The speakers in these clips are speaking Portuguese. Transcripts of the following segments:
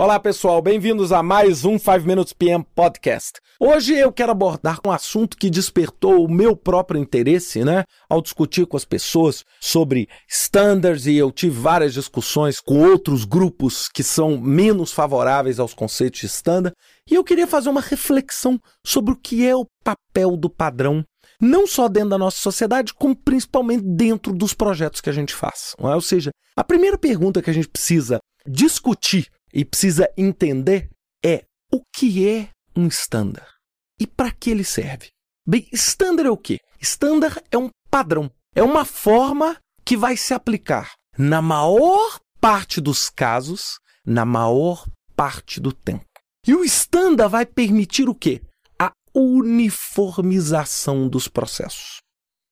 Olá pessoal, bem-vindos a mais um 5 Minutes PM Podcast. Hoje eu quero abordar um assunto que despertou o meu próprio interesse, né? Ao discutir com as pessoas sobre standards e eu tive várias discussões com outros grupos que são menos favoráveis aos conceitos de standard e eu queria fazer uma reflexão sobre o que é o papel do padrão não só dentro da nossa sociedade, como principalmente dentro dos projetos que a gente faz. É? Ou seja, a primeira pergunta que a gente precisa discutir e precisa entender é o que é um standard e para que ele serve. Bem, standard é o quê? Standard é um padrão, é uma forma que vai se aplicar na maior parte dos casos, na maior parte do tempo. E o standard vai permitir o quê? A uniformização dos processos.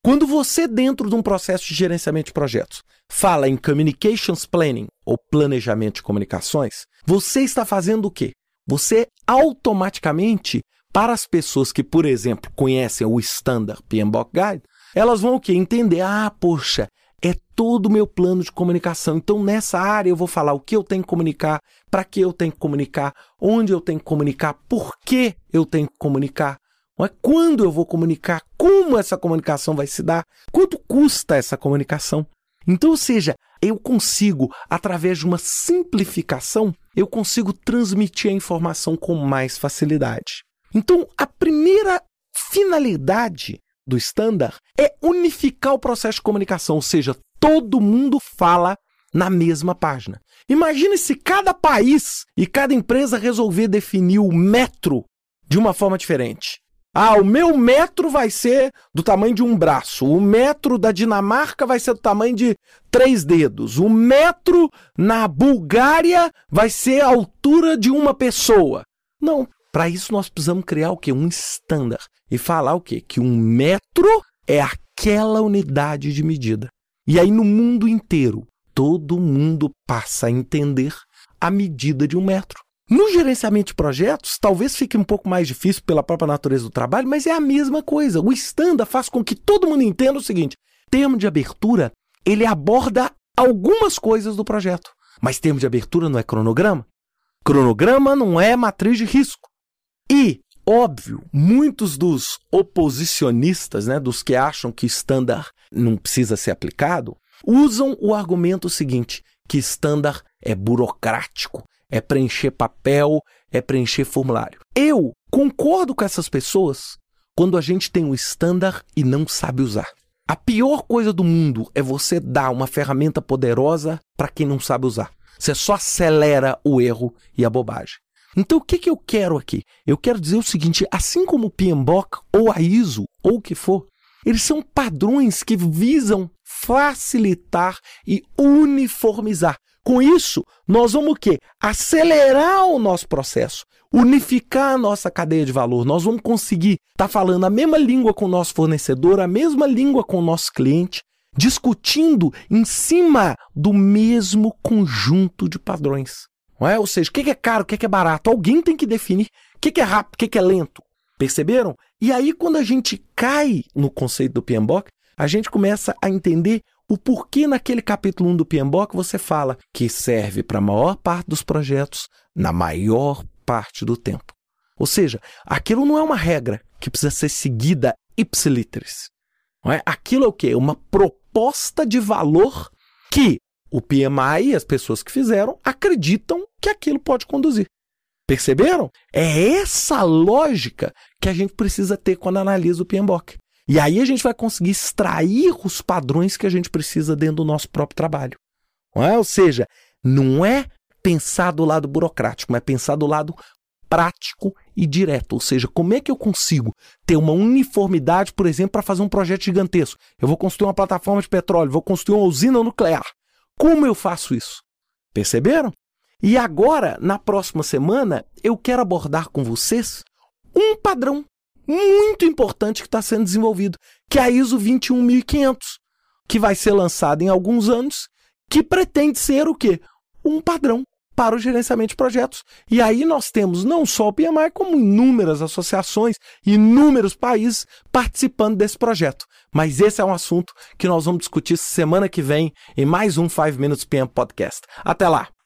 Quando você, dentro de um processo de gerenciamento de projetos, fala em communications planning ou planejamento de comunicações, você está fazendo o quê? Você automaticamente, para as pessoas que, por exemplo, conhecem o Standard PMBOK Guide, elas vão o quê? Entender, ah, poxa, é todo o meu plano de comunicação. Então, nessa área, eu vou falar o que eu tenho que comunicar, para que eu tenho que comunicar, onde eu tenho que comunicar, por que eu tenho que comunicar, não é? quando eu vou comunicar, como essa comunicação vai se dar, quanto custa essa comunicação. Então, ou seja, eu consigo, através de uma simplificação, eu consigo transmitir a informação com mais facilidade. Então, a primeira finalidade do standard é unificar o processo de comunicação, ou seja, todo mundo fala na mesma página. Imagine se cada país e cada empresa resolver definir o metro de uma forma diferente. Ah, o meu metro vai ser do tamanho de um braço. O metro da Dinamarca vai ser do tamanho de três dedos. O metro na Bulgária vai ser a altura de uma pessoa. Não, para isso nós precisamos criar o quê? Um estándar. E falar o quê? Que um metro é aquela unidade de medida. E aí no mundo inteiro, todo mundo passa a entender a medida de um metro. No gerenciamento de projetos, talvez fique um pouco mais difícil pela própria natureza do trabalho, mas é a mesma coisa. O standard faz com que todo mundo entenda o seguinte: termo de abertura, ele aborda algumas coisas do projeto. Mas termo de abertura não é cronograma. Cronograma não é matriz de risco. E, óbvio, muitos dos oposicionistas, né, dos que acham que standard não precisa ser aplicado, usam o argumento seguinte, que standard é burocrático, é preencher papel, é preencher formulário. Eu concordo com essas pessoas quando a gente tem um standard e não sabe usar. A pior coisa do mundo é você dar uma ferramenta poderosa para quem não sabe usar. Você só acelera o erro e a bobagem. Então, o que, que eu quero aqui? Eu quero dizer o seguinte: assim como o PMBOK ou a ISO ou o que for, eles são padrões que visam facilitar e uniformizar. Com isso, nós vamos o quê? Acelerar o nosso processo, unificar a nossa cadeia de valor. Nós vamos conseguir estar tá falando a mesma língua com o nosso fornecedor, a mesma língua com o nosso cliente, discutindo em cima do mesmo conjunto de padrões. É? Ou seja, o que é caro, o que é barato? Alguém tem que definir o que é rápido, o que é lento. Perceberam? E aí, quando a gente cai no conceito do PMBOK, a gente começa a entender o porquê naquele capítulo 1 do PMBOK você fala que serve para a maior parte dos projetos na maior parte do tempo. Ou seja, aquilo não é uma regra que precisa ser seguida ipsiliteris. Não é? Aquilo é o quê? Uma proposta de valor que o PMI e as pessoas que fizeram acreditam que aquilo pode conduzir. Perceberam? É essa lógica que a gente precisa ter quando analisa o PMBOK. E aí a gente vai conseguir extrair os padrões que a gente precisa dentro do nosso próprio trabalho. É? Ou seja, não é pensar do lado burocrático, mas é pensar do lado prático e direto. Ou seja, como é que eu consigo ter uma uniformidade, por exemplo, para fazer um projeto gigantesco? Eu vou construir uma plataforma de petróleo, vou construir uma usina nuclear. Como eu faço isso? Perceberam? E agora, na próxima semana, eu quero abordar com vocês um padrão muito importante que está sendo desenvolvido, que é a ISO 21500, que vai ser lançada em alguns anos, que pretende ser o quê? Um padrão para o gerenciamento de projetos. E aí nós temos não só o PMI, como inúmeras associações, inúmeros países participando desse projeto. Mas esse é um assunto que nós vamos discutir semana que vem em mais um 5 Minutes PM Podcast. Até lá!